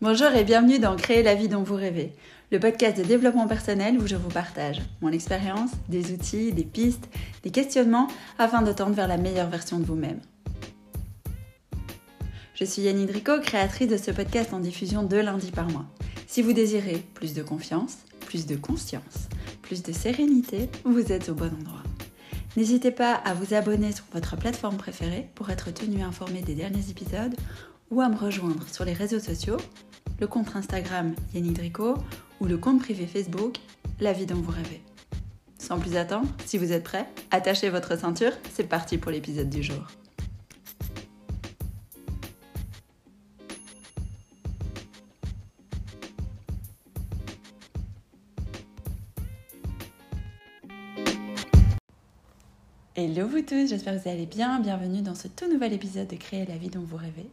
Bonjour et bienvenue dans Créer la vie dont vous rêvez, le podcast de développement personnel où je vous partage mon expérience, des outils, des pistes, des questionnements afin de tendre vers la meilleure version de vous-même. Je suis Yanni Drico, créatrice de ce podcast en diffusion deux lundis par mois. Si vous désirez plus de confiance, plus de conscience, plus de sérénité, vous êtes au bon endroit. N'hésitez pas à vous abonner sur votre plateforme préférée pour être tenu informé des derniers épisodes ou à me rejoindre sur les réseaux sociaux, le compte Instagram Yannick Drico ou le compte privé Facebook La vie dont vous rêvez. Sans plus attendre, si vous êtes prêts, attachez votre ceinture, c'est parti pour l'épisode du jour. Hello vous tous, j'espère que vous allez bien. Bienvenue dans ce tout nouvel épisode de Créer la vie dont vous rêvez.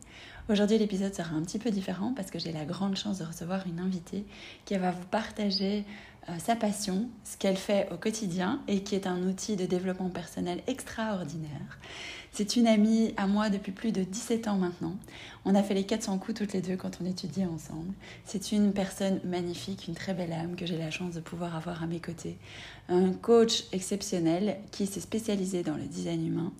Aujourd'hui l'épisode sera un petit peu différent parce que j'ai la grande chance de recevoir une invitée qui va vous partager euh, sa passion, ce qu'elle fait au quotidien et qui est un outil de développement personnel extraordinaire. C'est une amie à moi depuis plus de 17 ans maintenant. On a fait les 400 coups toutes les deux quand on étudiait ensemble. C'est une personne magnifique, une très belle âme que j'ai la chance de pouvoir avoir à mes côtés. Un coach exceptionnel qui s'est spécialisé dans le design humain.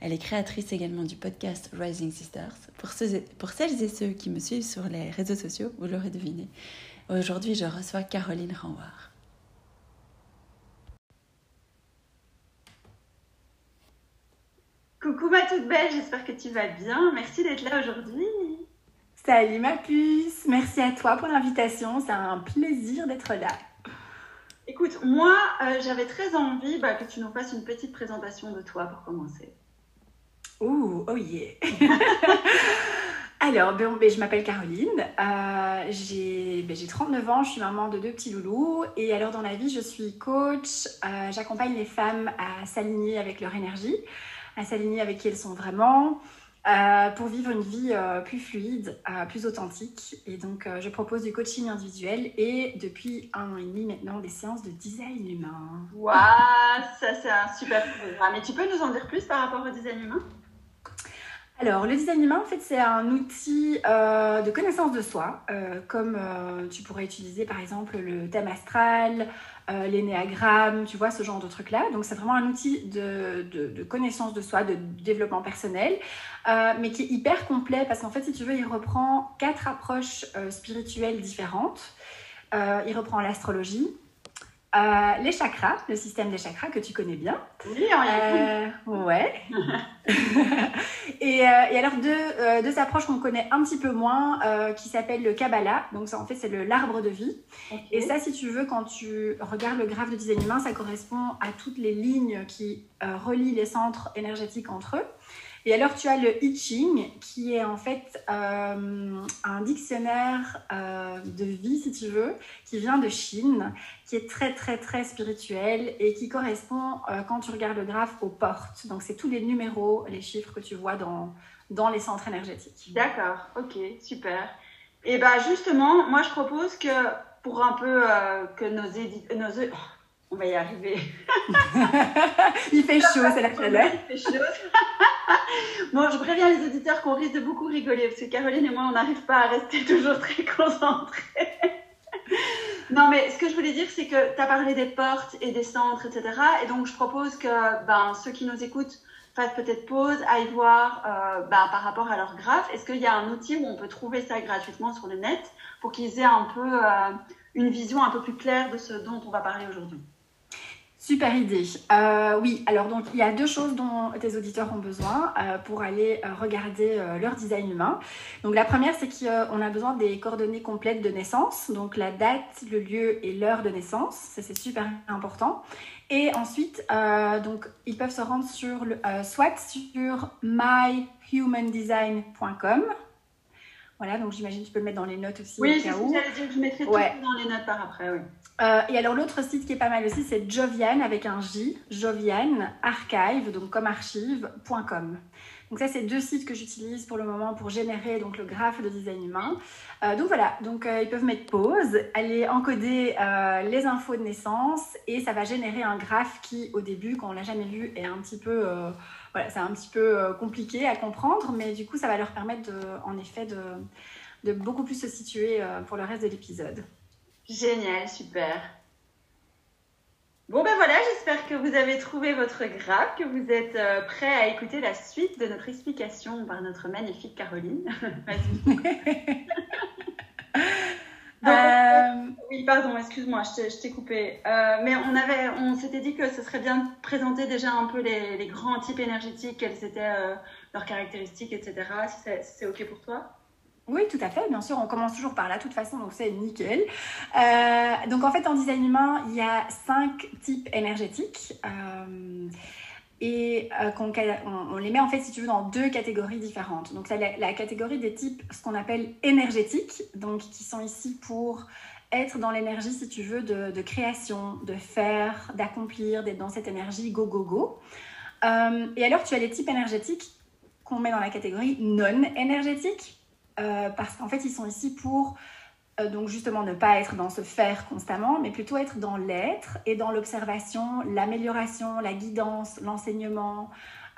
Elle est créatrice également du podcast Rising Sisters. Pour, pour celles et ceux qui me suivent sur les réseaux sociaux, vous l'aurez deviné, aujourd'hui je reçois Caroline Renward. Coucou ma toute belle, j'espère que tu vas bien. Merci d'être là aujourd'hui. Salut ma puce, merci à toi pour l'invitation, c'est un plaisir d'être là. Écoute, moi euh, j'avais très envie bah, que tu nous fasses une petite présentation de toi pour commencer. Ouh, oh yeah Alors, ben, ben, je m'appelle Caroline, euh, j'ai 39 ben, ans, je suis maman de deux petits loulous et alors dans la vie je suis coach, euh, j'accompagne les femmes à s'aligner avec leur énergie à s'aligner avec qui elles sont vraiment, euh, pour vivre une vie euh, plus fluide, plus authentique. Et donc, je propose du coaching individuel et depuis un an et demi maintenant, des séances de design humain. Waouh, ça c'est un super programme. Mais tu peux nous en dire plus par rapport au design humain? Alors, le design humain, en fait, c'est un outil de connaissance de soi, comme tu pourrais utiliser par exemple le thème astral, euh, l'énéagramme, tu vois, ce genre de trucs-là. Donc, c'est vraiment un outil de, de, connaissance de soi, de développement personnel, euh, mais qui est hyper complet parce qu'en fait, si tu veux, il reprend quatre approches euh, spirituelles différentes. il reprend l'astrologie, euh, les chakras, le système des chakras que tu connais bien. Oui, on euh, Ouais. et, euh, et, alors deux, deux approches qu'on connaît un petit peu moins, qui s'appellent le Kabbalah. Donc ça, en fait, c'est l'arbre de vie. Et ça, si tu veux, quand tu regardes le graphe de design humain, ça correspond à toutes les lignes qui relient les centres énergétiques entre eux. Et alors, tu as le I Ching, qui est en fait euh, un dictionnaire euh, de vie, si tu veux, qui vient de Chine, qui est très, très, très spirituel et qui correspond, euh, quand tu regardes le graphe, aux portes. Donc, c'est tous les numéros, les chiffres que tu vois dans, dans les centres énergétiques. D'accord, ok, super. Et bien, justement, moi, je propose que pour un peu que nos éditeurs... Nos... Oh, on va y arriver. Il fait chaud, c'est la chaleur. Il fait chaud. bon, je préviens les auditeurs qu'on risque de beaucoup rigoler parce que Caroline et moi, on n'arrive pas à rester toujours très concentrés. non, mais ce que je voulais dire, c'est que tu as parlé des portes et des centres, etc. Et donc, je propose que ben, ceux qui nous écoutent fassent peut-être pause, aillent voir euh, ben, par rapport à leur graphe. Est-ce qu'il y a un outil où on peut trouver ça gratuitement sur le net pour qu'ils aient un peu euh, une vision un peu plus claire de ce dont on va parler aujourd'hui? Super idée. Euh, oui, alors donc il y a deux choses dont tes auditeurs ont besoin euh, pour aller euh, regarder leur design humain. Donc la première, c'est qu'on a besoin des coordonnées complètes de naissance, donc la date, le lieu et l'heure de naissance. Ça c'est super important. Et ensuite, donc ils peuvent se rendre sur le, soit sur myhumandesign.com voilà, donc j'imagine que tu peux le mettre dans les notes aussi. Oui, c'est ce que j'allais dire, je mettrai tout dans les notes par après, oui. Euh, et alors l'autre site qui est pas mal aussi, c'est Jovian avec un J, Jovian Archive, donc comme archive.com. Donc ça, c'est deux sites que j'utilise pour le moment pour générer donc le graphe de design humain. Euh, donc voilà, donc euh, ils peuvent mettre pause, aller encoder les infos de naissance et ça va générer un graphe qui, au début, quand on l'a jamais vu, est un petit peu voilà, c'est un petit peu compliqué à comprendre, mais du coup, ça va leur permettre, en effet, de beaucoup plus se situer pour le reste de l'épisode. Génial, super. Bon ben voilà, j'espère que vous avez trouvé votre graphe, que vous êtes euh, prêts à écouter la suite de notre explication par notre magnifique Caroline. euh... Oui, pardon, excuse-moi, je t'ai coupé. Euh, mais on avait, on s'était dit que ce serait bien de présenter déjà un peu les, les grands types énergétiques, quelles étaient euh, leurs caractéristiques, etc. Si c'est ok pour toi? Oui, tout à fait. Bien sûr, on commence toujours par là, de toute façon, donc c'est nickel. Euh, donc en fait, en design humain, il y a cinq types énergétiques. Euh, et euh, on, les met en fait, si tu veux, dans deux catégories différentes. Donc la, catégorie des types, ce qu'on appelle énergétiques, donc qui sont ici pour être dans l'énergie, si tu veux, de, création, de faire, d'accomplir, d'être dans cette énergie go, go, go. et alors, tu as les types énergétiques qu'on met dans la catégorie non énergétiques. Euh, parce qu'en fait, ils sont ici pour euh, donc justement ne pas être dans ce faire constamment, mais plutôt être dans l'être et dans l'observation, l'amélioration, la guidance, l'enseignement,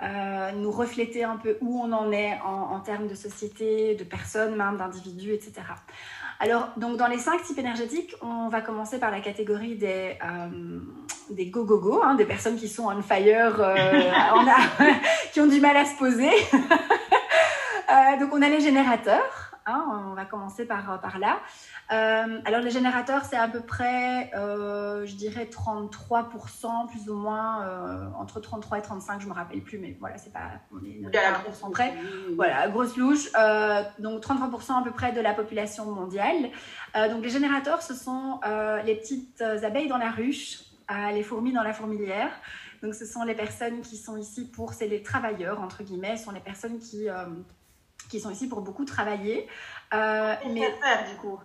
euh, nous refléter un peu où on en est en, termes de société, de personnes, même d'individus, etc. Alors, donc dans les cinq types énergétiques, on va commencer par la catégorie des, des go-go-go, hein, des personnes qui sont on fire, on a, qui ont du mal à se poser. Euh, donc on a les générateurs. Hein, on va commencer par, par là. Euh, alors les générateurs, c'est à peu près, euh, je dirais 33%, plus ou moins, entre 33 et 35, je me rappelle plus, mais voilà, c'est pas, on est près. Voilà, grosse louche. donc 33% à peu près de la population mondiale. donc les générateurs, ce sont les petites abeilles dans la ruche, les fourmis dans la fourmilière. Donc ce sont les personnes qui sont ici pour, c'est les travailleurs, entre guillemets, ce sont les personnes qui qui sont ici pour beaucoup travailler. Euh, mais faire, du coup.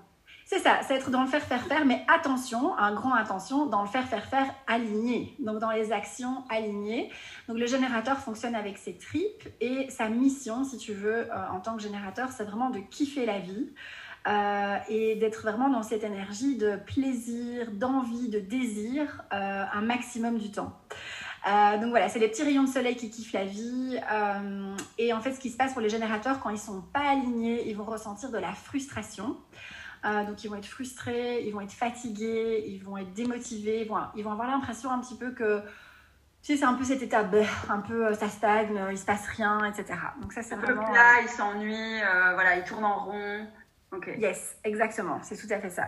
C'est ça, c'est être dans le faire faire faire, mais attention, un grand attention, dans le faire faire faire aligné, donc dans les actions alignées. Donc le générateur fonctionne avec ses tripes et sa mission, si tu veux, euh, en tant que générateur, c'est vraiment de kiffer la vie. Euh, et d'être vraiment dans cette énergie de plaisir, d'envie, de désir euh, un maximum du temps. Euh, donc voilà, c'est les petits rayons de soleil qui kiffent la vie. Euh, et en fait, ce qui se passe pour les générateurs, quand ils sont pas alignés, ils vont ressentir de la frustration. Euh, donc ils vont être frustrés, ils vont être fatigués, ils vont être démotivés, ils vont, ils vont avoir l'impression un petit peu que, tu sais, c'est un peu cet état, un peu ça stagne, il se passe rien, etc. Donc ça c'est vraiment... Là, ils s'ennuient, voilà, ils tournent en rond. Yes, exactement, c'est tout à fait ça.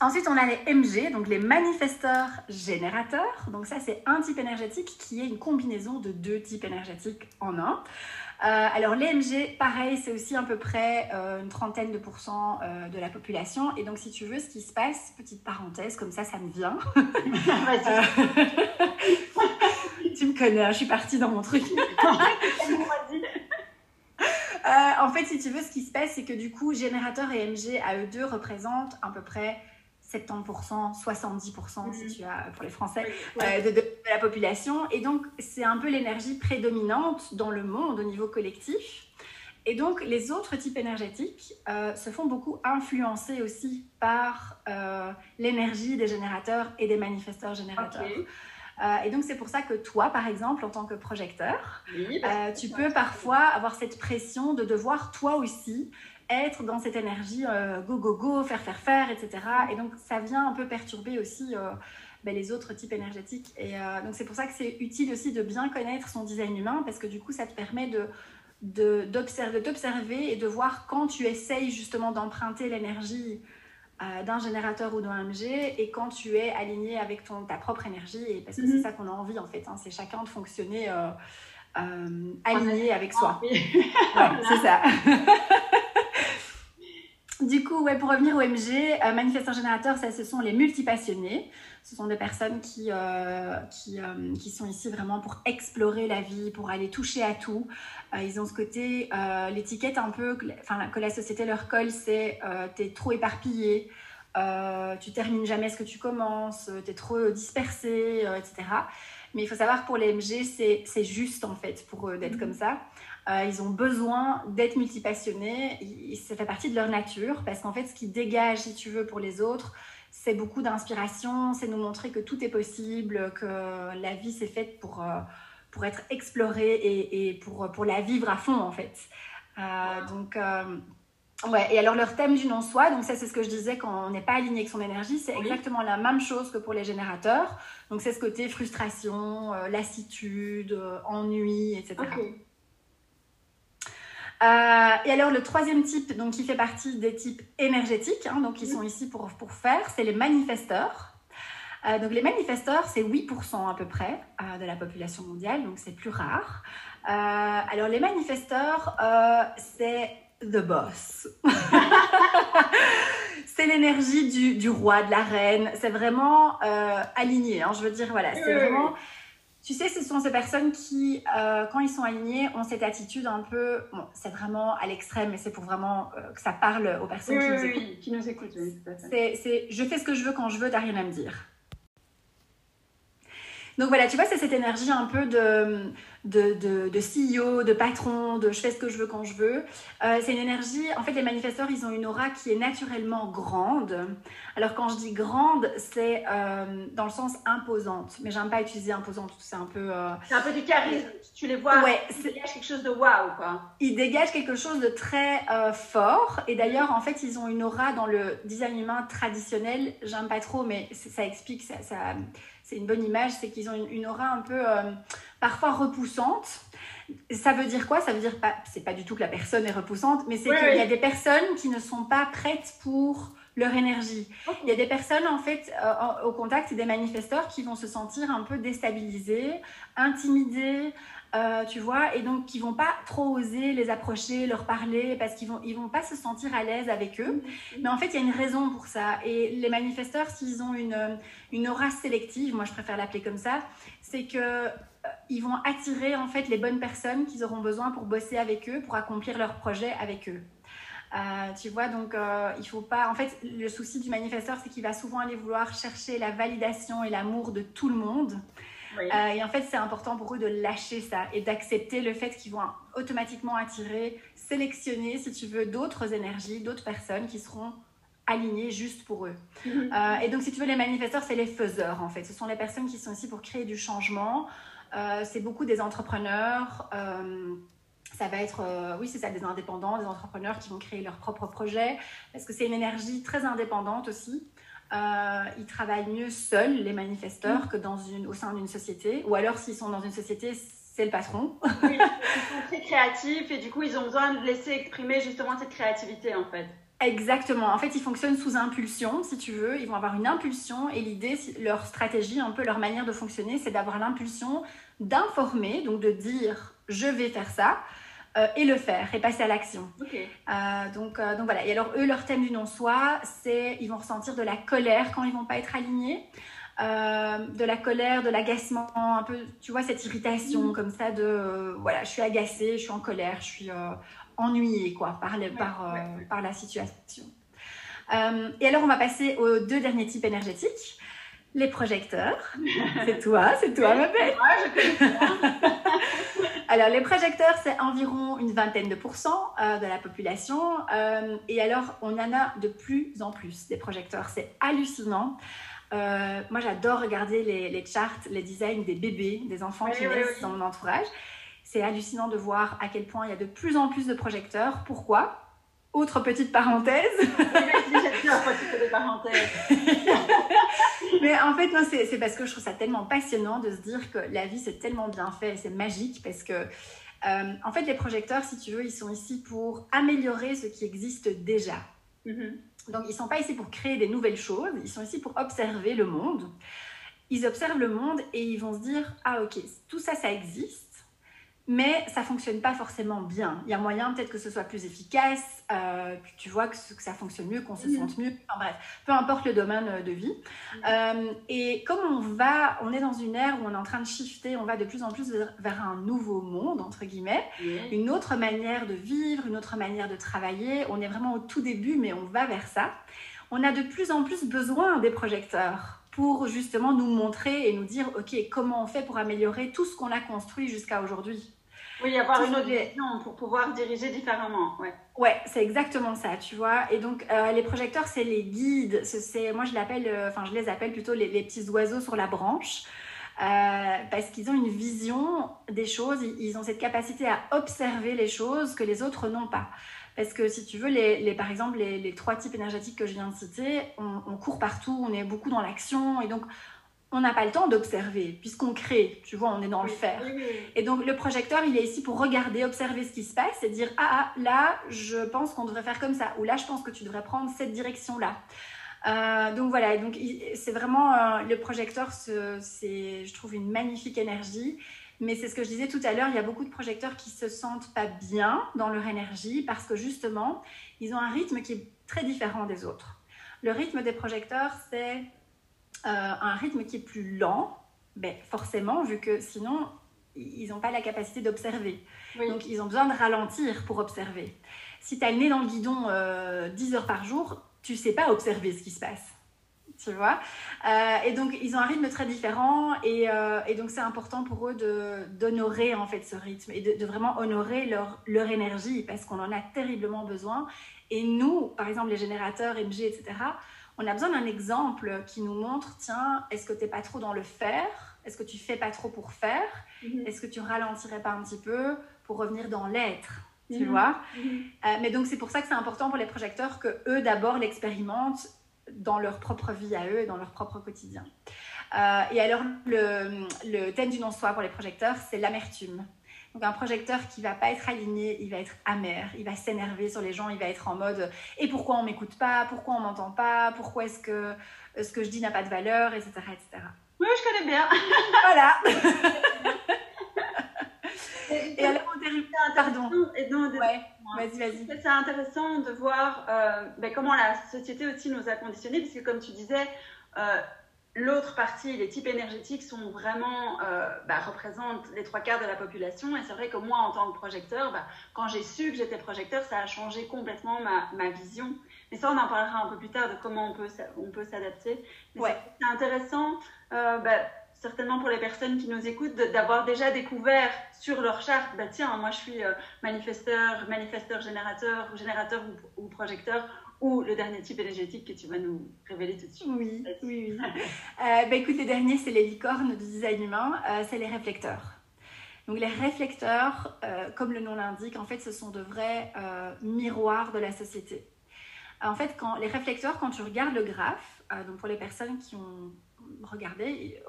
Ensuite, on a les MG, donc les manifesteurs générateurs. Donc ça, c'est un type énergétique qui est une combinaison de deux types énergétiques en un. Euh, alors les MG, pareil, c'est aussi à peu près euh, une trentaine de pourcents euh, de la population. Et donc si tu veux, ce qui se passe, petite parenthèse, comme ça, ça me vient. tu me connais, hein, je suis partie dans mon truc. en fait, si tu veux, ce qui se passe, c'est que du coup, générateur et MG à eux deux représentent à peu près 70%, 70% si mhm. tu as pour les Français euh, de, la population. Et donc, c'est un peu l'énergie prédominante dans le monde au niveau collectif. Et donc, les autres types énergétiques euh, se font beaucoup influencer aussi par euh, l'énergie des générateurs et des manifesteurs générateurs. et donc, c'est pour ça que toi, par exemple, en tant que projecteur, tu peux parfois avoir cette pression de devoir, toi aussi, être dans cette énergie euh, go, go, go, faire, faire, faire, etc. Et donc, ça vient un peu perturber aussi euh, ben, les autres types énergétiques. Et euh, donc, c'est pour ça que c'est utile aussi de bien connaître son design humain parce que du coup, ça te permet de d'observer, t'observer et de voir quand tu essayes justement d'emprunter l'énergie d'un générateur ou d'un MG et quand tu es aligné avec ton, ta propre énergie et parce que c'est mhm. ça qu'on a envie en fait, hein, c'est chacun de fonctionner aligné avec soi. c'est ça. Du coup, ouais, pour revenir au MG, euh, manifestants générateurs, ça, ce sont les multipassionnés. Ce sont des personnes qui, euh, qui, euh, qui, sont ici vraiment pour explorer la vie, pour aller toucher à tout. Euh, ils ont ce côté, l'étiquette un peu enfin, que la société leur colle, c'est t'es trop éparpillé, tu termines jamais ce que tu commences, t'es trop dispersé, etc. Mais il faut savoir que pour les MG, c'est juste en fait pour eux d'être mmh. comme ça. Euh, ils ont besoin d'être multipassionnés. Ça fait partie de leur nature parce qu'en fait, ce qui dégage, si tu veux, pour les autres, c'est beaucoup d'inspiration, c'est nous montrer que tout est possible, que la vie s'est faite pour, euh, pour être explorée et, et, pour, pour la vivre à fond, en fait. Euh, donc, Ouais, et alors leur thème du non-soi, donc ça c'est ce que je disais quand on n'est pas aligné avec son énergie, c'est exactement la même chose que pour les générateurs. Donc c'est ce côté frustration, lassitude, ennui, etc. Euh, et alors le troisième type, donc qui fait partie des types énergétiques, hein, donc ils sont ici pour, pour faire, c'est les manifesteurs. donc les manifesteurs, c'est 8% à peu près de la population mondiale, donc c'est plus rare. alors les manifesteurs, c'est the boss. c'est l'énergie du, du, roi, de la reine. C'est vraiment euh, aligné. Hein. Je veux dire, voilà, c'est vraiment. Tu sais, ce sont ces personnes qui, euh, quand ils sont alignés, ont cette attitude un peu. Bon, c'est vraiment à l'extrême, mais c'est pour vraiment euh, que ça parle aux personnes qui, nous écoutent. qui nous écoutent. c'est, je fais ce que je veux quand je veux, t'as rien à me dire. Donc voilà, tu vois, c'est cette énergie un peu de, de, de, de, CEO, de patron, de je fais ce que je veux quand je veux. Euh, c'est une énergie, en fait, les manifesteurs, ils ont une aura qui est naturellement grande. Alors quand je dis grande, c'est euh, dans le sens imposante. Mais j'aime pas utiliser imposante, c'est un peu... Euh, c'est un peu du charisme, tu les vois, ouais, ils dégagent quelque chose de waouh, quoi. Ils dégagent quelque chose de très fort. Et d'ailleurs, en fait, ils ont une aura dans le design humain traditionnel. J'aime pas trop, mais ça explique, ça, ça c'est une bonne image, c'est qu'ils ont une, aura un peu euh, parfois repoussante. Ça veut dire quoi? Ça veut dire pas, c'est pas du tout que la personne est repoussante, mais c'est qu'il y a des personnes qui ne sont pas prêtes pour leur énergie. Il y a des personnes en fait euh, au contact des manifesteurs qui vont se sentir un peu déstabilisées, intimidées, euh, tu vois, et donc qui vont pas trop oser les approcher, leur parler, parce qu'ils vont, ils vont pas se sentir à l'aise avec eux. Mais en fait, il y a une raison pour ça. Et les manifesteurs, s'ils ont une, une aura sélective, moi je préfère l'appeler comme ça, c'est que euh, ils vont attirer en fait les bonnes personnes qu'ils auront besoin pour bosser avec eux, pour accomplir leur projet avec eux. Euh, tu vois, donc il faut pas. En fait, le souci du manifesteur, c'est qu'il va souvent aller vouloir chercher la validation et l'amour de tout le monde. Euh, et en fait, c'est important pour eux de lâcher ça et d'accepter le fait qu'ils vont automatiquement attirer, sélectionner, si tu veux, d'autres énergies, d'autres personnes qui seront alignées juste pour eux. Mhm. Euh, et donc, si tu veux, les manifesteurs, c'est les faiseurs, en fait. Ce sont les personnes qui sont ici pour créer du changement. Euh, c'est beaucoup des entrepreneurs. ça va être, oui, c'est ça, des indépendants, des entrepreneurs qui vont créer leur propre projet, parce que c'est une énergie très indépendante aussi. Euh, ils travaillent mieux seuls, les manifesteurs, mm. que dans une, au sein d'une société. Ou alors, s'ils sont dans une société, c'est le patron. oui, ils sont très créatifs et du coup, ils ont besoin de laisser exprimer justement cette créativité en fait. Exactement. En fait, ils fonctionnent sous impulsion, si tu veux. Ils vont avoir une impulsion et l'idée, leur stratégie, un peu leur manière de fonctionner, c'est d'avoir l'impulsion d'informer, donc de dire je vais faire ça, euh, et le faire et passer à l'action. Euh, donc, euh, donc voilà. Et alors eux, leur thème du non-soi, c'est ils vont ressentir de la colère quand ils vont pas être alignés. de la colère, de l'agacement, un peu, tu vois, cette irritation mm. comme ça de, voilà, je suis agacée, je suis en colère, je suis ennuyée, quoi, par, par, par la situation. et alors, on va passer aux deux derniers types énergétiques. Les projecteurs. C'est toi, c'est toi, ma belle. alors, les projecteurs, c'est environ une vingtaine de pourcents euh, de la population. Euh, et alors, on en a de plus en plus des projecteurs. C'est hallucinant. Euh, moi, j'adore regarder les, charts, les designs des bébés, des enfants qui naissent dans mon entourage. C'est hallucinant de voir à quel point il y a de plus en plus de projecteurs. Pourquoi? Autre petite parenthèse. Mais en fait, c'est parce que je trouve ça tellement passionnant de se dire que la vie, c'est tellement bien fait, c'est magique parce que, euh, en fait, les projecteurs, si tu veux, ils sont ici pour améliorer ce qui existe déjà. Mm-hmm. Donc, ils ne sont pas ici pour créer des nouvelles choses, ils sont ici pour observer le monde. Ils observent le monde et ils vont se dire, ah ok, tout ça, ça existe mais ça fonctionne pas forcément bien. Il y a moyen peut-être que ce soit plus efficace, euh, que tu vois que, ça fonctionne mieux, qu'on se sente mieux. Enfin bref, peu importe le domaine euh, de vie. Euh, et comme on va, on est dans une ère où on est en train de shifter, on va de plus en plus vers, un nouveau monde entre guillemets, une autre manière de vivre, une autre manière de travailler. On est vraiment au tout début, mais on va vers ça. On a de plus en plus besoin des projecteurs pour justement nous montrer et nous dire, OK, comment on fait pour améliorer tout ce qu'on a construit jusqu'à aujourd'hui? Oui, avoir une autre vision pour pouvoir diriger différemment. Ouais, ouais c'est exactement ça, tu vois. Et donc, euh, les projecteurs, c'est les guides. C'est, moi, je, l'appelle, euh, je les appelle plutôt les, petits oiseaux sur la branche. Euh, parce qu'ils ont une vision des choses, ils ont cette capacité à observer les choses que les autres n'ont pas. Parce que si tu veux, les, par exemple, les, trois types énergétiques que je viens de citer, on, court partout, on est beaucoup dans l'action et donc on n'a pas le temps d'observer puisqu'on crée, tu vois, on est dans le faire. Et donc le projecteur, il est ici pour regarder, observer ce qui se passe et dire ah, ah là, je pense qu'on devrait faire comme ça ou là, je pense que tu devrais prendre cette direction-là. Euh, donc voilà, donc c'est vraiment euh, le projecteur, c'est, je trouve, une magnifique énergie. Mais c'est ce que je disais tout à l'heure, il y a beaucoup de projecteurs qui se sentent pas bien dans leur énergie parce que justement, ils ont un rythme qui est très différent des autres. Le rythme des projecteurs, c'est un rythme qui est plus lent, ben, forcément, vu que sinon, ils n'ont pas la capacité d'observer. Donc, ils ont besoin de ralentir pour observer. Si tu as le nez dans le guidon 10 heures par jour, tu sais pas observer ce qui se passe. Tu vois? Euh, Et donc, ils ont un rythme très différent et, euh, et donc, c'est important pour eux d'honorer en fait ce rythme et de, vraiment honorer leur, leur énergie parce qu'on en a terriblement besoin. Et nous, par exemple, les générateurs, MG, etc., on a besoin d'un exemple qui nous montre, tiens, est-ce que tu n'es pas trop dans le faire? Est-ce que tu fais pas trop pour faire? Mm-hmm. Est-ce que tu ralentirais pas un petit peu pour revenir dans l'être tu mhm. vois? Mhm. Euh, mais donc c'est pour ça que c'est important pour les projecteurs que eux d'abord l'expérimentent dans leur propre vie à eux et dans leur propre quotidien. Euh, et alors le, le thème du non-soi pour les projecteurs, c'est l'amertume. Donc un projecteur qui va pas être aligné, il va être amer, il va s'énerver sur les gens, il va être en mode et pourquoi on m'écoute pas, pourquoi on m'entend pas, pourquoi est-ce que ce que je dis n'a pas de valeur, etc., etc. Oui, je connais bien. voilà. et alors, pardon. vas-y, vas-y. C'est intéressant de voir euh, ben, comment la société aussi nous a conditionnés, puisque comme tu disais, euh, l'autre partie, les types énergétiques sont vraiment, euh, bah, représentent les trois quarts de la population. Et c'est vrai que moi, en tant que projecteur, bah, quand j'ai su que j'étais projecteur, ça a changé complètement ma, ma, vision. Mais ça, on en parlera un peu plus tard de comment on peut, on peut s'adapter. Ouais. C'est intéressant. bah, certainement pour les personnes qui nous écoutent, d'avoir déjà découvert sur leur charte, bah tiens, moi je suis euh, manifesteur, manifesteur générateur, ou générateur ou, projecteur, ou le dernier type énergétique que tu vas nous révéler tout de suite. Oui, oui, oui. euh, bah, écoute, les derniers, c'est les licornes du design humain, euh, c'est les réflecteurs. Donc les réflecteurs, euh, comme le nom l'indique, en fait, ce sont de vrais miroirs de la société. En fait, quand, les réflecteurs, quand tu regardes le graphe, donc pour les personnes qui ont regardez,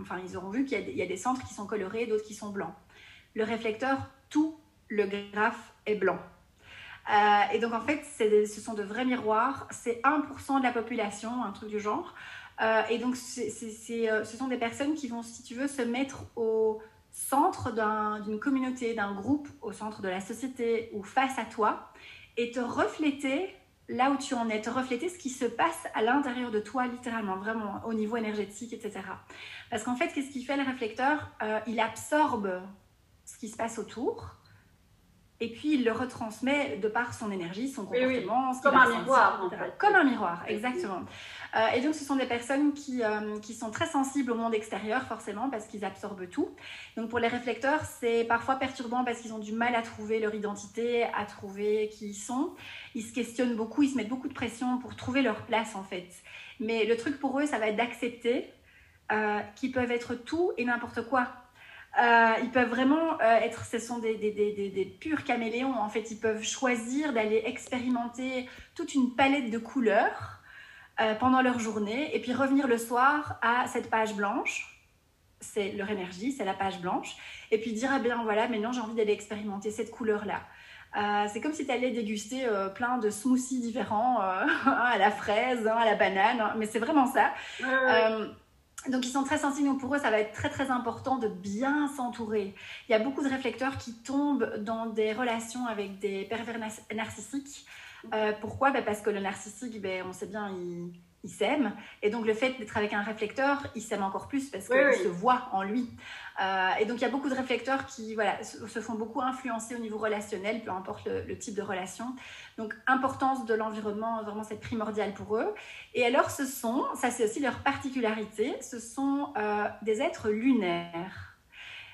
enfin, ils auront vu qu'il y, a des centres qui sont colorés, d'autres qui sont blancs. Le réflecteur, tout le graphe est blanc. Euh, et donc, en fait, ce sont de vrais miroirs. C'est 1% de la population, un truc du genre. Euh, et donc, euh, ce sont des personnes qui vont, si tu veux, se mettre au centre d'une communauté, d'un groupe, au centre de la société ou face à toi et te refléter là où tu en es, te refléter ce qui se passe à l'intérieur de toi, littéralement, vraiment au niveau énergétique, etc. Parce qu'en fait, qu'est-ce qu'il fait le réflecteur? Il absorbe ce qui se passe autour et puis il le retransmet de par son énergie, son comportement. Comme un miroir. Comme un miroir, exactement. Euh, et donc ce sont des personnes qui, euh, qui sont très sensibles au monde extérieur, forcément, parce qu'ils absorbent tout. Donc pour les réflecteurs, c'est parfois perturbant parce qu'ils ont du mal à trouver leur identité, à trouver qui ils sont. Ils se questionnent beaucoup, ils se mettent beaucoup de pression pour trouver leur place, en fait. Mais le truc pour eux, ça va être d'accepter euh, qu'ils peuvent être tout et n'importe quoi euh, ils peuvent vraiment euh, être, ce sont des, des, des, des, purs caméléons. En fait, ils peuvent choisir d'aller expérimenter toute une palette de couleurs euh, pendant leur journée et puis revenir le soir à cette page blanche. C'est leur énergie, c'est la page blanche. Et puis dire, ah bien voilà, maintenant j'ai envie d'aller expérimenter cette couleur-là. c'est comme si tu allais déguster plein de smoothies différents, à la fraise, à la banane, mais c'est vraiment ça. Donc ils sont très sensibles, donc pour eux ça va être très très important de bien s'entourer. Il y a beaucoup de réflecteurs qui tombent dans des relations avec des pervers narcissiques. Euh, pourquoi? Ben Parce que le narcissique, ben, on sait bien, il, il s'aime. Et donc, le fait d'être avec un réflecteur, il s'aime encore plus parce qu'il se voit en lui. Euh, et donc, il y a beaucoup de réflecteurs qui voilà, se font beaucoup influencer au niveau relationnel, peu importe le, type de relation. Donc, importance de l'environnement, vraiment, c'est primordial pour eux. Et alors, ce sont, ça c'est aussi leur particularité, ce sont euh, des êtres lunaires.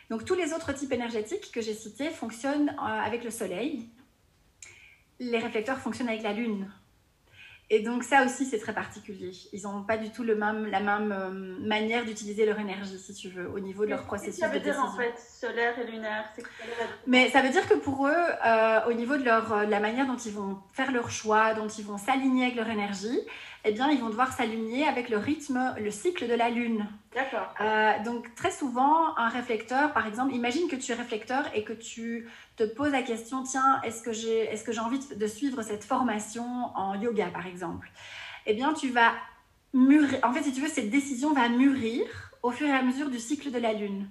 Donc, tous les autres types énergétiques que j'ai cités fonctionnent euh, avec le soleil. Les réflecteurs fonctionnent avec la lune. Et donc ça aussi, c'est très particulier. Ils n'ont pas du tout le même, la même euh, manière d'utiliser leur énergie, si tu veux, au niveau de leur processus ça veut de dire décision. en fait solaire et lunaire Mais ça veut dire que pour eux, euh, au niveau de leur, euh, la manière dont ils vont faire leur choix, dont ils vont s'aligner avec leur énergie, eh bien, ils vont devoir s'aligner avec le rythme, le cycle de la Lune. D'accord. Euh, donc très souvent, un réflecteur, par exemple, imagine que tu es réflecteur et que tu te poses la question, tiens, est-ce que j'ai est envie de, de suivre cette formation en yoga, par exemple? Eh bien, tu vas mûrir, en fait, si tu veux, cette décision va mûrir au fur et à mesure du cycle de la Lune.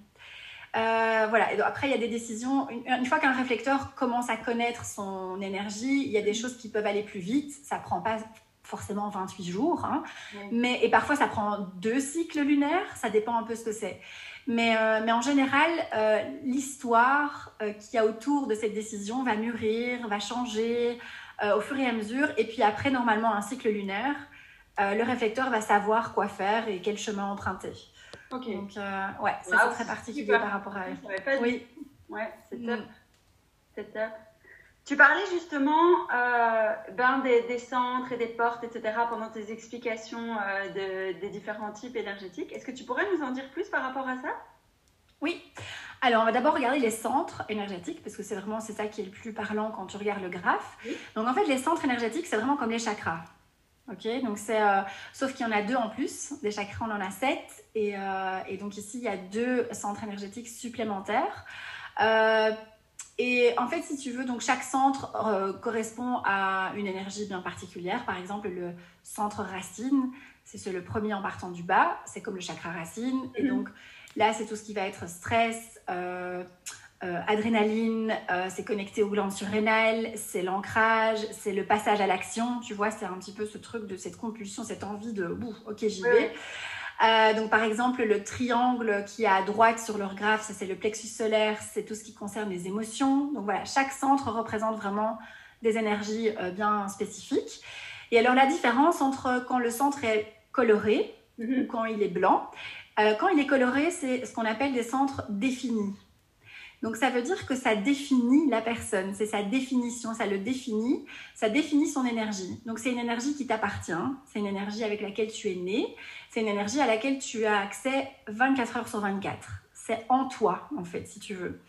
Euh, voilà, et donc après, il y a des décisions, une, une fois qu'un réflecteur commence à connaître son énergie, il y a des choses qui peuvent aller plus vite, ça prend pas forcément 28 jours, hein. Mais, et parfois ça prend deux cycles lunaires, ça dépend un peu ce que c'est. Mais, euh, mais en général, euh, l'histoire euh, qu'il y a autour de cette décision va mûrir, va changer euh, au fur et à mesure. Et puis après, normalement, un cycle lunaire, le réflecteur va savoir quoi faire et quel chemin emprunter. Ok. Donc, ouais, ça Wow, c'est très particulier super. par rapport à Je pas Oui. Ouais, c'est Mm. C'est top. Tu parlais justement euh, ben, des, des centres et des portes, etc. pendant tes explications euh, de- des différents types énergétiques. Est-ce que tu pourrais nous en dire plus par rapport à ça? Oui. Alors, on va d'abord regarder les centres énergétiques, parce que c'est vraiment c'est ça qui est le plus parlant quand tu regardes le graphe. Oui. Donc, en fait, les centres énergétiques, c'est vraiment comme les chakras. Ok, donc c'est euh, sauf qu'il y en a deux en plus. Des chakras, on en a sept, et, et donc ici il y a deux centres énergétiques supplémentaires. Et en fait, si tu veux, donc chaque centre euh, correspond à une énergie bien particulière. Par exemple, le centre racine, c'est ce- le premier en partant du bas, c'est comme le chakra racine. Et Mhm. donc là, c'est tout ce qui va être stress, euh, euh, adrénaline, c'est connecté aux glandes surrénales, c'est l'ancrage, c'est le passage à l'action. Tu vois, c'est un petit peu ce truc de cette compulsion, cette envie de, Ouh, ok, j'y vais. Euh, donc, par exemple, le triangle qui est à droite sur leur graphe, ça c'est le plexus solaire, c'est tout ce qui concerne les émotions. Donc voilà, chaque centre représente vraiment des énergies euh, bien spécifiques. Et alors, la différence entre quand le centre est coloré ou quand il est blanc, euh, quand il est coloré, c'est ce qu'on appelle des centres définis. Donc ça veut dire que ça définit la personne, c'est sa définition, ça le définit, ça définit son énergie. Donc c'est une énergie qui t'appartient, c'est une énergie avec laquelle tu es né, c'est une énergie à laquelle tu as accès 24 heures sur 24. C'est en toi, en fait, si tu veux.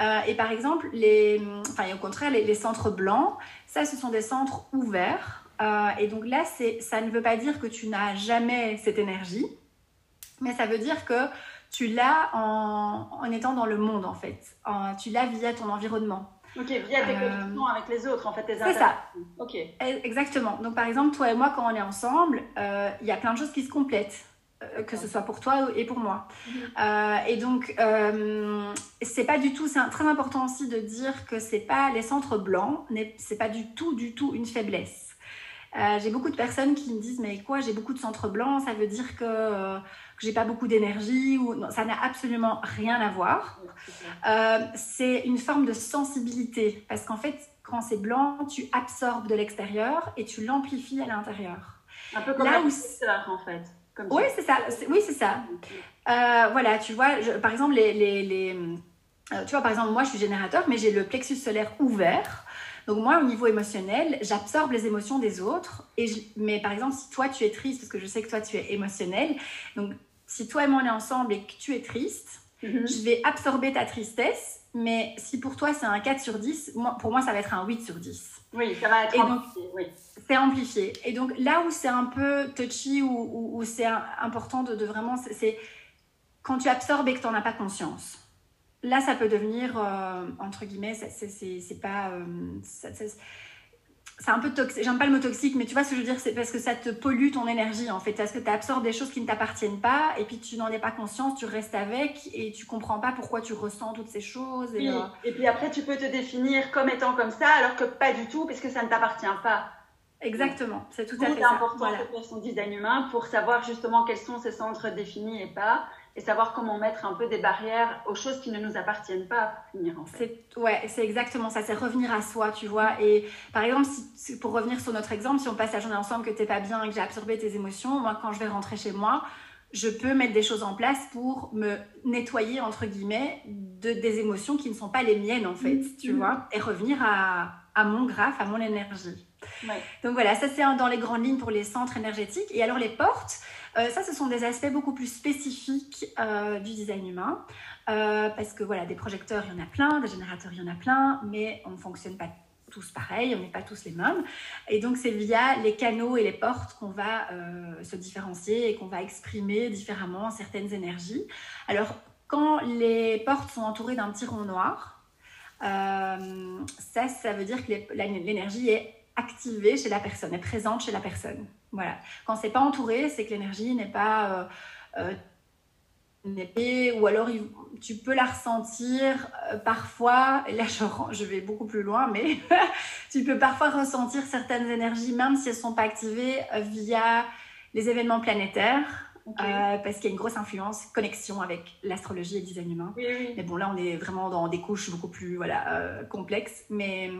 Euh, et par exemple, les, enfin, au contraire, les, centres blancs, ça, ce sont des centres ouverts. Euh, et donc là, ça ne veut pas dire que tu n'as jamais cette énergie, mais ça veut dire que tu l'as en, en étant dans le monde, en fait. En- tu l'as via ton environnement. Ok, via tes Euh, connexions avec les autres, en fait, tes C'est ça. Ok. Eh, Exactement. Donc, par exemple, toi et moi, quand on est ensemble, euh, il y a plein de choses qui se complètent, euh, que ce soit pour toi et pour moi. Mhm. Euh, et donc, c'est pas du tout. C'est très important aussi de dire que c'est pas les centres blancs, c'est pas du tout, du tout une faiblesse. J'ai beaucoup de personnes qui me disent mais quoi, j'ai beaucoup de centres blancs, ça veut dire que, que j'ai pas beaucoup d'énergie ou non, ça n'a absolument rien à voir. Euh, c'est une forme de sensibilité parce qu'en fait, quand c'est blanc, tu absorbes de l'extérieur et tu l'amplifies à l'intérieur. Un peu comme Là la où- en fait. Comme Oui, c'est ça. Oui, c'est ça. Euh, voilà, tu vois, je- par exemple, les, les, les- euh, tu vois, par exemple, moi, je suis générateur, mais j'ai le plexus solaire ouvert. Donc moi, au niveau émotionnel, j'absorbe les émotions des autres. Et je- mais par exemple, si toi, tu es triste, parce que je sais que toi, tu es émotionnel, donc si toi et moi, on est ensemble et que tu es triste, Mhm. je vais absorber ta tristesse. Mais si pour toi, c'est un 4 sur 10, moi, pour moi, ça va être un 8 sur 10 Oui, ça va être Et donc- amplifié, oui. c'est amplifié. Et donc là où c'est un peu touchy, ou où, où c'est important de, de vraiment, c'est- c'est quand tu absorbes et que tu n'en as pas conscience. Là, ça peut devenir, euh, entre guillemets, c'est- c'est c'est- c'est pas... euh, ça- c'est un peu toxique, j'aime pas le mot toxique, mais tu vois ce que je veux dire, c'est parce que ça te pollue ton énergie en fait, parce que tu absorbes des choses qui ne t'appartiennent pas, et puis tu n'en es pas conscience, tu restes avec, et tu comprends pas pourquoi tu ressens toutes ces choses. Et, Oui. euh, Et puis après, tu peux te définir comme étant comme ça, alors que pas du tout, parce que ça ne t'appartient pas. exactement, c'est tout à fait ça. important Voilà. de faire son design humain pour savoir justement quels sont ces centres définis et pas, et savoir comment mettre un peu des barrières aux choses qui ne nous appartiennent pas pour finir en fait. C'est ouais, c'est exactement ça, c'est revenir à soi, tu vois. Et par exemple, si, pour revenir sur notre exemple, si on passe la journée ensemble, que t'es pas bien et que j'ai absorbé tes émotions, moi, quand je vais rentrer chez moi, je peux mettre des choses en place pour me nettoyer entre guillemets de, des émotions qui ne sont pas les miennes, en fait, mm. tu vois, et revenir à, à mon graphe, à mon énergie. Donc voilà, ça c'est dans les grandes lignes pour les centres énergétiques. Et alors les portes, euh, ça ce sont des aspects beaucoup plus spécifiques euh, du design humain. Euh, parce que voilà, des projecteurs, il y en a plein, des générateurs, il y en a plein, mais on ne fonctionne pas tous pareil, on n'est pas tous les mêmes. Et donc, c'est via les canaux et les portes qu'on va se différencier et qu'on va exprimer différemment certaines énergies. Alors, quand les portes sont entourées d'un petit rond noir, ça, ça veut dire que l'énergie est activée chez la personne, est présente chez la personne. Voilà. Quand c'est pas entouré, c'est que l'énergie n'est pas euh, euh, ou alors tu peux la ressentir euh, parfois. Là, je, vais beaucoup plus loin, mais tu peux parfois ressentir certaines énergies, même si elles sont pas activées, via les événements planétaires. parce qu'il y a une grosse influence, connexion avec l'astrologie et le design humain. Mais bon, là, on est vraiment dans des couches beaucoup plus voilà, complexes. Mais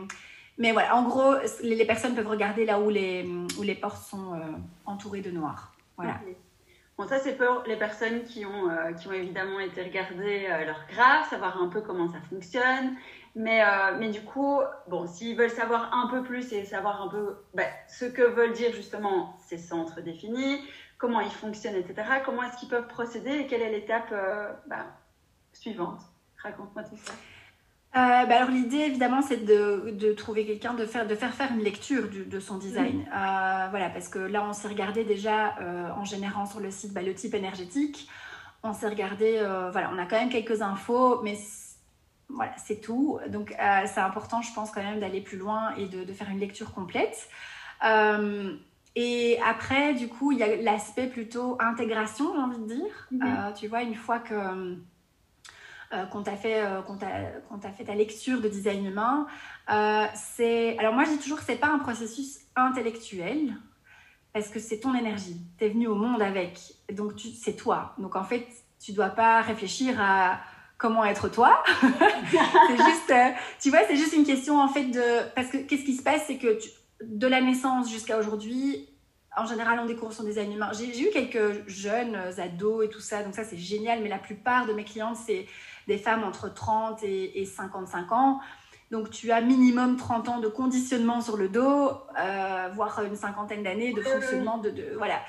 mais voilà, en gros, les, personnes peuvent regarder là où les, où les portes sont euh, entourées de noir. Voilà. Bon, ça, c'est pour les personnes qui ont, euh, qui ont évidemment été regarder euh, leur graphe, savoir un peu comment ça fonctionne. Mais, mais du coup, bon, s'ils veulent savoir un peu plus et savoir un peu bah, ce que veulent dire justement ces centres définis, comment ils fonctionnent, etc., comment est-ce qu'ils peuvent procéder et quelle est l'étape bah, suivante? Raconte-moi tout ça. Euh, bah alors l'idée évidemment c'est de, de, trouver quelqu'un de faire de faire faire une lecture de son design. Euh, voilà parce que là on s'est regardé déjà euh, en générant sur le site bah, le type énergétique. On s'est regardé voilà on a quand même quelques infos mais voilà c'est tout. Donc c'est important je pense quand même d'aller plus loin et de, de, faire une lecture complète. Et après du coup il y a l'aspect plutôt intégration j'ai envie de dire. Mm-hmm. tu vois une fois que euh, qu'on t'a fait, euh, fait ta lecture de design humain. Euh, alors moi je dis toujours que c'est pas un processus intellectuel parce que c'est ton énergie. Tu es venu au monde avec, donc tu, c'est toi. Donc en fait, tu dois pas réfléchir à comment être toi. c'est juste, tu vois, c'est juste une question en fait de, parce que qu'est-ce qui se passe, c'est que de la naissance jusqu'à aujourd'hui, en général, on découvre son design humain. J'ai, eu quelques jeunes ados et tout ça, donc ça c'est génial, mais la plupart de mes clientes, c'est des femmes entre 30 et, 55 ans. Donc tu as minimum 30 ans de conditionnement sur le dos, euh, voire une cinquantaine d'années de fonctionnement de, voilà.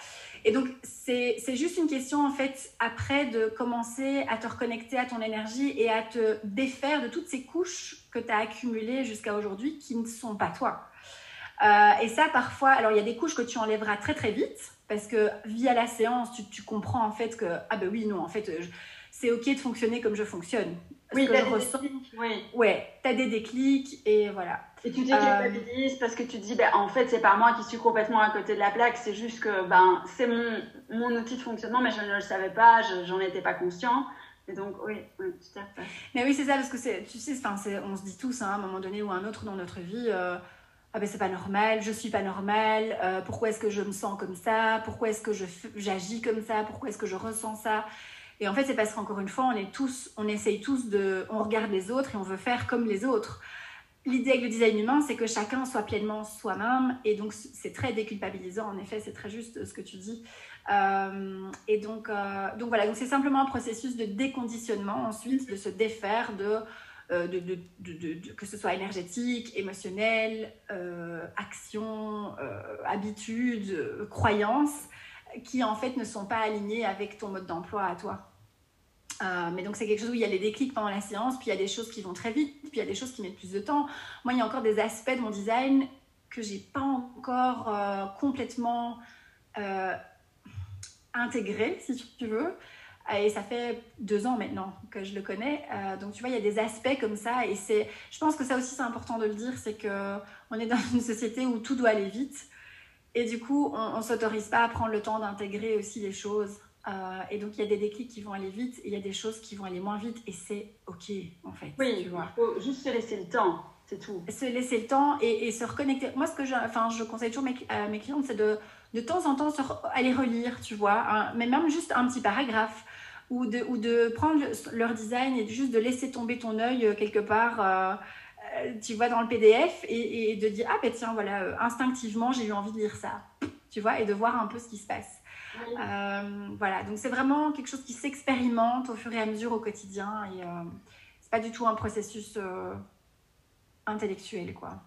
Et donc c'est juste une question en fait après de commencer à te reconnecter à ton énergie et à te défaire de toutes ces couches que tu as accumulées jusqu'à aujourd'hui qui ne sont pas toi. Euh, et ça parfois, alors il y a des couches que tu enlèveras très très vite parce que via la séance tu, tu comprends en fait que ah ben oui non en fait je, c'est ok de fonctionner comme je fonctionne. Oui, que je ressens. Oui. Ouais, t'as des déclics et voilà. Et tu dis euh... parce que tu dis, ben, en fait, c'est pas moi qui suis complètement à côté de la plaque, c'est juste que ben, c'est mon, mon outil de fonctionnement, mais je ne le savais pas, j'en étais pas conscient. Et donc, oui, oui tout à fait. Mais oui, c'est ça, parce que tu sais, on se dit tous, hein, à un moment donné ou à un autre dans notre vie, euh, ah ben c'est pas normal, je suis pas normal, euh, pourquoi est-ce que je me sens comme ça, pourquoi est-ce que j'agis comme ça, pourquoi est-ce que je ressens ça? Et en fait, c'est parce qu'encore une fois, on est tous, on essaye tous de, on regarde les autres et on veut faire comme les autres. L'idée avec le design humain, c'est que chacun soit pleinement soi-même et donc c'est très déculpabilisant. En effet, c'est très juste ce que tu dis. Euh, et donc, euh, donc voilà, donc c'est simplement un processus de déconditionnement ensuite, de se défaire de, euh, de, de, de, que ce soit énergétique, émotionnel, action, habitude, croyance, qui en fait ne sont pas alignés avec ton mode d'emploi à toi. Euh, mais donc c'est quelque chose où il y a les déclics pendant la séance, puis il y a des choses qui vont très vite, puis il y a des choses qui mettent plus de temps. Moi, il y a encore des aspects de mon design que j'ai pas encore euh, complètement euh, intégré, si tu veux. Et ça fait deux ans maintenant que je le connais. donc tu vois, il y a des aspects comme ça. Et c'est, je pense que ça aussi c'est important de le dire, c'est que on est dans une société où tout doit aller vite. Et du coup, on ne s'autorise pas à prendre le temps d'intégrer aussi les choses. Euh, et donc, il y a des déclics qui vont aller vite et il y a des choses qui vont aller moins vite et c'est OK, en fait. Oui, tu vois. il faut juste se laisser le temps, c'est tout. Se laisser le temps et, se reconnecter. Moi, ce que je, enfin, je conseille toujours à mes clientes, c'est de, de temps en temps aller relire, tu vois, mais même juste un petit paragraphe ou de, ou de prendre leur design et juste de laisser tomber ton œil euh, quelque part. Euh, tu vois dans le PDF et, de dire ah ben tiens voilà instinctivement j'ai eu envie de lire ça tu vois et de voir un peu ce qui se passe euh, voilà, donc c'est vraiment quelque chose qui s'expérimente au fur et à mesure au quotidien. Et euh, c'est pas du tout un processus intellectuel, quoi.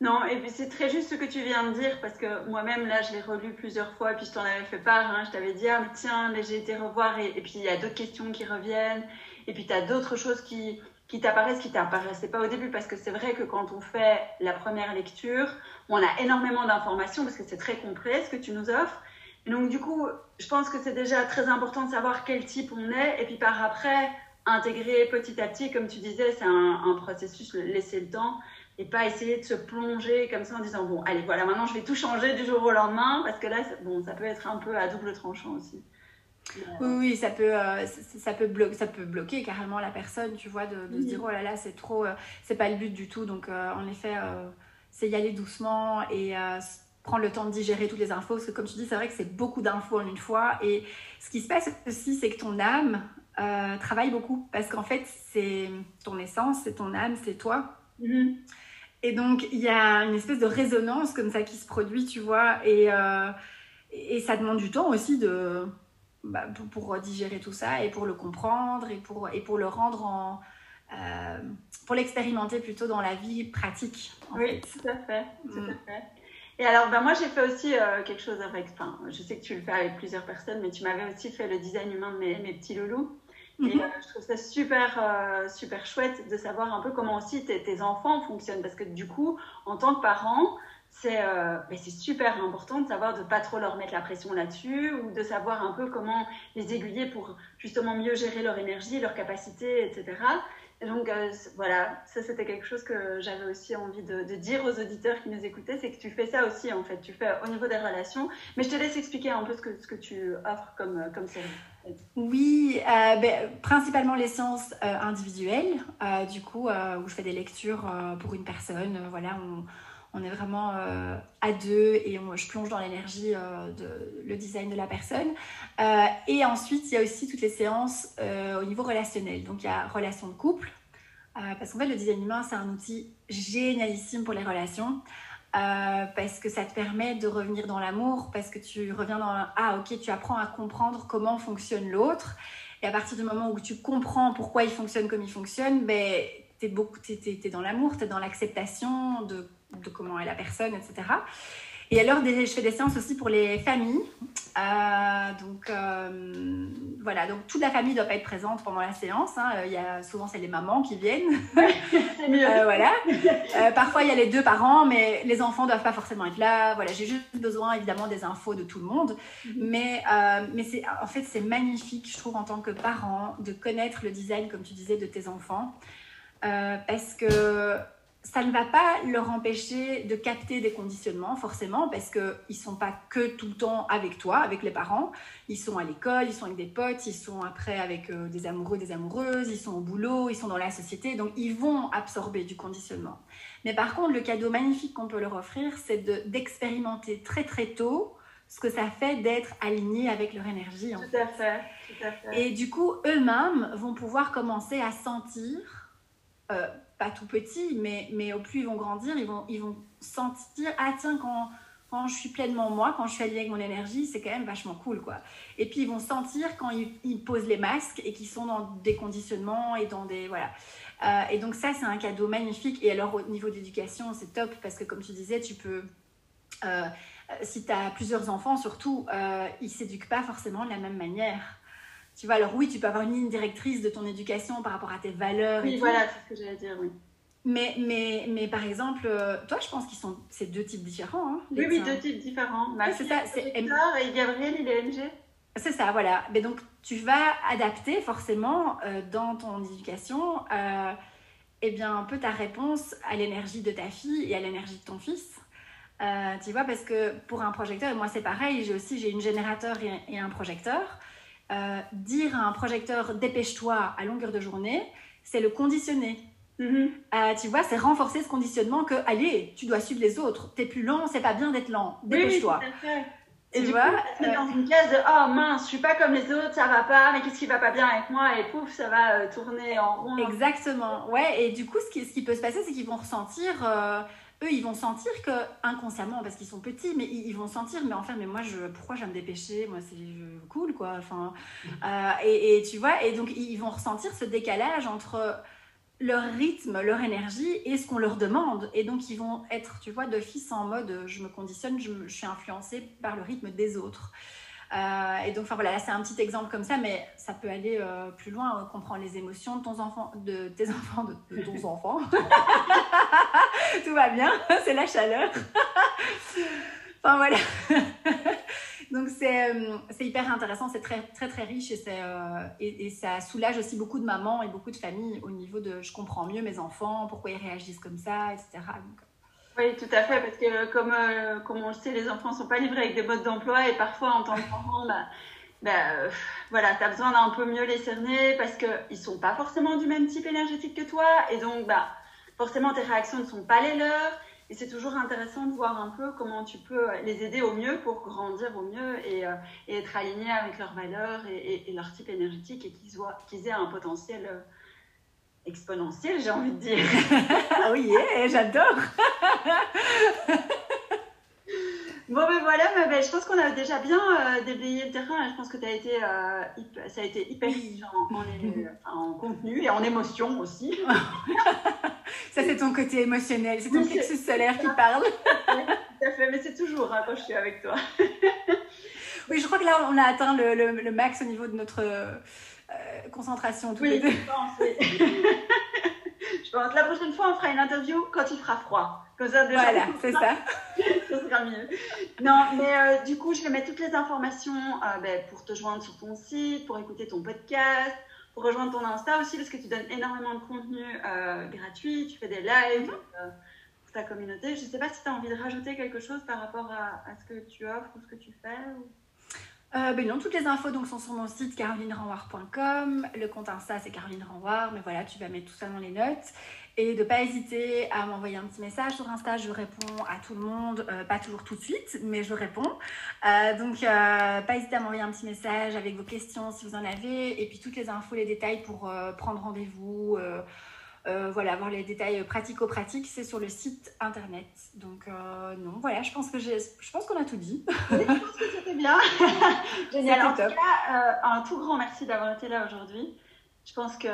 Non, et puis c'est très juste ce que tu viens de dire, parce que moi-même, là, je l'ai relu plusieurs fois, puis je t'en avais fait part, hein, je t'avais dit, ah, tiens, mais j'ai été revoir, et, puis il y a d'autres questions qui reviennent, et puis tu as d'autres choses qui, qui t'apparaissent, qui t'apparaissaient pas au début, parce que c'est vrai que quand on fait la première lecture, on a énormément d'informations, parce que c'est très complet ce que tu nous offres, donc du coup, je pense que c'est déjà très important de savoir quel type on est, et puis par après, intégrer petit à petit, comme tu disais, c'est un, un processus, laisser le temps, et pas essayer de se plonger comme ça en disant bon allez voilà maintenant je vais tout changer du jour au lendemain parce que là bon ça peut être un peu à double tranchant aussi. Oui, oui, ça peut, euh, ça, peut bloquer, ça peut bloquer carrément la personne, tu vois, de, se dire oh là là, c'est trop, euh, c'est pas le but du tout. Donc, euh, en effet, c'est y aller doucement et prendre le temps de digérer toutes les infos. Parce que, comme tu dis, c'est vrai que c'est beaucoup d'infos en une fois. Et ce qui se passe aussi, c'est que ton âme travaille beaucoup. Parce qu'en fait, c'est ton essence, c'est ton âme, c'est toi. Mm-hmm. Et donc, il y a une espèce de résonance comme ça qui se produit, tu vois. Et, euh, et ça demande du temps aussi de, bah, pour, digérer tout ça et pour le comprendre et pour, et pour le rendre en. Euh, pour l'expérimenter plutôt dans la vie pratique. oui, tout à fait. Tout à mm. fait. Et alors, ben moi, j'ai fait aussi euh, quelque chose avec. Enfin, je sais que tu le fais avec plusieurs personnes, mais tu m'avais aussi fait le design humain de mes, mes petits loulous. Et mhm. euh, je trouve ça super, euh, super chouette de savoir un peu comment aussi tes, enfants fonctionnent. Parce que du coup, en tant que parent, c'est euh, c'est super important de savoir de pas trop leur mettre la pression là-dessus ou de savoir un peu comment les aiguiller pour justement mieux gérer leur énergie, leur capacité, etc. Donc voilà, ça c'était quelque chose que j'avais aussi envie de, dire aux auditeurs qui nous écoutaient, c'est que tu fais ça aussi en fait, tu fais au niveau des relations. Mais je te laisse expliquer un peu ce que, tu offres comme, comme service. Oui, euh, ben, principalement les séances euh, individuelles, euh, du coup, où je fais des lectures pour une personne. voilà, est vraiment à deux et je plonge dans l'énergie de le design de la personne. et ensuite, il y a aussi toutes les séances au niveau relationnel. Donc, il y a relation de couple, parce qu'en fait, le design humain, c'est un outil génialissime pour les relations. Euh, parce que ça te permet de revenir dans l'amour, parce que tu reviens dans ah ok, tu apprends à comprendre comment fonctionne l'autre, et à partir du moment où tu comprends pourquoi il fonctionne comme il fonctionne, ben t'es beaucoup, t'es, es, dans l'amour, t'es dans l'acceptation de, de, comment est la personne, etc. Et alors, je fais des séances aussi pour les familles. Euh, donc, euh, voilà, donc toute la famille ne doit pas être présente pendant la séance. Hein. Il y a, souvent, c'est les mamans qui viennent. Euh, voilà. parfois, il y a les deux parents, mais les enfants ne doivent pas forcément être là. Voilà, j'ai juste besoin, évidemment, des infos de tout le monde. Mm-hmm. Mais, mais c'est, en fait, c'est magnifique, je trouve, en tant que parent, de connaître le design, comme tu disais, de tes enfants. parce que ça ne va pas leur empêcher de capter des conditionnements, forcément, parce qu'ils ne sont pas que tout le temps avec toi, avec les parents. Ils sont à l'école, ils sont avec des potes, ils sont après avec euh, des amoureux, des amoureuses, ils sont au boulot, ils sont dans la société, donc ils vont absorber du conditionnement. Mais par contre, le cadeau magnifique qu'on peut leur offrir, c'est d'expérimenter très très tôt ce que ça fait d'être aligné avec leur énergie. tout, à fait, tout à fait. Et du coup, eux-mêmes vont pouvoir commencer à sentir... Euh, pas tout petit, mais, mais au plus ils vont grandir, ils vont, ils vont sentir, ah tiens, quand, quand je suis pleinement moi, quand je suis alliée avec mon énergie, c'est quand même vachement cool, quoi. Et puis ils vont sentir quand ils, posent les masques et qu'ils sont dans des conditionnements et dans des... Voilà. Euh, et donc ça, c'est un cadeau magnifique. Et alors au niveau d'éducation, c'est top parce que comme tu disais, tu peux... Euh, si tu as plusieurs enfants, surtout, euh, ils s'éduquent pas forcément de la même manière. Tu vois, alors oui, tu peux avoir une ligne directrice de ton éducation par rapport à tes valeurs. Oui, voilà, c'est ce que j'allais dire, oui. Mais, mais, mais par exemple, euh, toi, je pense qu'ils sont c'est deux types différents. Hein, oui, oui, deux types différents. Ma c'est ça. C'est et Gabriel, il est MG. C'est ça, voilà. Mais donc, tu vas adapter forcément euh, dans ton éducation, euh, eh bien, un peu ta réponse à l'énergie de ta fille et à l'énergie de ton fils. Euh, tu vois, parce que pour un projecteur, et moi c'est pareil, j'ai aussi j'ai une générateur et, et un projecteur. Euh, dire à un projecteur dépêche-toi à longueur de journée, c'est le conditionner. Mm-hmm. Euh, tu vois, c'est renforcer ce conditionnement que, allez, tu dois suivre les autres. T'es plus lent, c'est pas bien d'être lent. Dépêche-toi. et tu vois, coup, euh, dans une case de oh mince, je suis pas comme les autres, ça va pas, mais qu'est-ce qui va pas bien avec moi? Et pouf, ça va tourner en rond. Exactement, ouais. Et du coup, ce qui, ce qui peut se passer, c'est qu'ils vont ressentir eux, ils vont sentir que, inconsciemment, parce qu'ils sont petits, mais ils, vont sentir, mais enfin, mais moi, je, pourquoi je vais me dépêcher? Moi, c'est cool, quoi. Enfin, euh, et, et, tu vois, et donc, ils vont ressentir ce décalage entre leur rythme, leur énergie et ce qu'on leur demande. Et donc, ils vont être, tu vois, d'office en mode je me conditionne, je, je, suis influencée par le rythme des autres. Euh, et donc, enfin voilà, là c'est un petit exemple comme ça, mais ça peut aller euh, plus loin. On comprend les émotions de ton enfant, de tes enfants, de, de ton enfant. Tout va bien, c'est la chaleur. enfin voilà. Donc euh, c'est hyper intéressant, c'est très très très riche et, euh, et, et, ça soulage aussi beaucoup de mamans et beaucoup de familles au niveau de je comprends mieux mes enfants, pourquoi ils réagissent comme ça, etc. Donc, oui, tout à fait, parce que comme, euh, comme on le sait, les enfants ne sont pas livrés avec des modes d'emploi et parfois en tant que parent, bah, bah, voilà, tu as besoin d'un peu mieux les cerner parce qu'ils ne sont pas forcément du même type énergétique que toi et donc bah, forcément tes réactions ne sont pas les leurs et c'est toujours intéressant de voir un peu comment tu peux les aider au mieux pour grandir au mieux et, euh, être alignés avec leurs valeurs et, leur type énergétique et qu'ils aient un potentiel euh, exponentiel, j'ai envie de dire. ah oui, j'adore. bon, ben voilà, ma belle, je pense qu'on a déjà bien euh, déblayé le terrain. Je pense que as été, euh, ça a été hyper riche en, en, contenu et en émotion aussi. ça, c'est ton côté émotionnel, c'est ton plexus solaire qui parle. tout à fait, mais c'est toujours hein, quand je suis avec toi. oui, je crois que là, on a atteint le, le, le max au niveau de notre euh, concentration tous oui, les deux. Je pense, je pense. La prochaine fois, on fera une interview quand il fera froid. Comme ça, déjà, voilà, c'est ça. ça sera mieux. Non, mais euh, du coup, je vais mettre toutes les informations euh, ben, pour te joindre sur ton site, pour écouter ton podcast, pour rejoindre ton Insta aussi, parce que tu donnes énormément de contenu euh, gratuit, tu fais des lives mm-hmm. pour ta communauté. Je ne sais pas si tu as envie de rajouter quelque chose par rapport à, à, ce que tu offres ou ce que tu fais. Ou... Euh, ben non, toutes les infos donc, sont sur mon site carolinerenwar.com. Le compte Insta, c'est Caroline Renwar. Mais voilà, tu vas mettre tout ça dans les notes. Et de ne pas hésiter à m'envoyer un petit message sur Insta. Je réponds à tout le monde. Euh, pas toujours tout de suite, mais je réponds. Euh, donc, pas hésiter à m'envoyer un petit message avec vos questions si vous en avez. Et puis, toutes les infos, les détails pour prendre rendez-vous euh, voilà, voir les détails pratico-pratiques, c'est sur le site internet. Donc euh, non, voilà, je pense que j'ai, je pense qu'on a tout dit. je pense que c'était bien. Génial. En tout cas, euh, un tout grand merci d'avoir été là aujourd'hui. Je pense que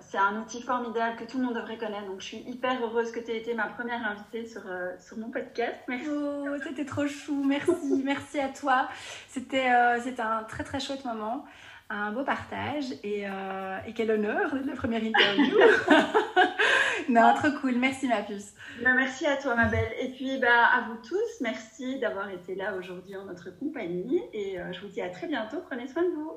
c'est un outil formidable que tout le monde devrait connaître. Donc, je suis hyper heureuse que tu aies été ma première invitée sur, sur mon podcast. Merci. Oh, c'était trop chou. Merci. merci à toi. C'était, c'était un très, très chouette moment un beau partage et, euh, et quel honneur de la première interview. non, trop cool. Merci ma puce. Ben, merci à toi ma belle. Et puis bah, à vous tous, merci d'avoir été là aujourd'hui en notre compagnie et euh, je vous dis à très bientôt. Prenez soin de vous.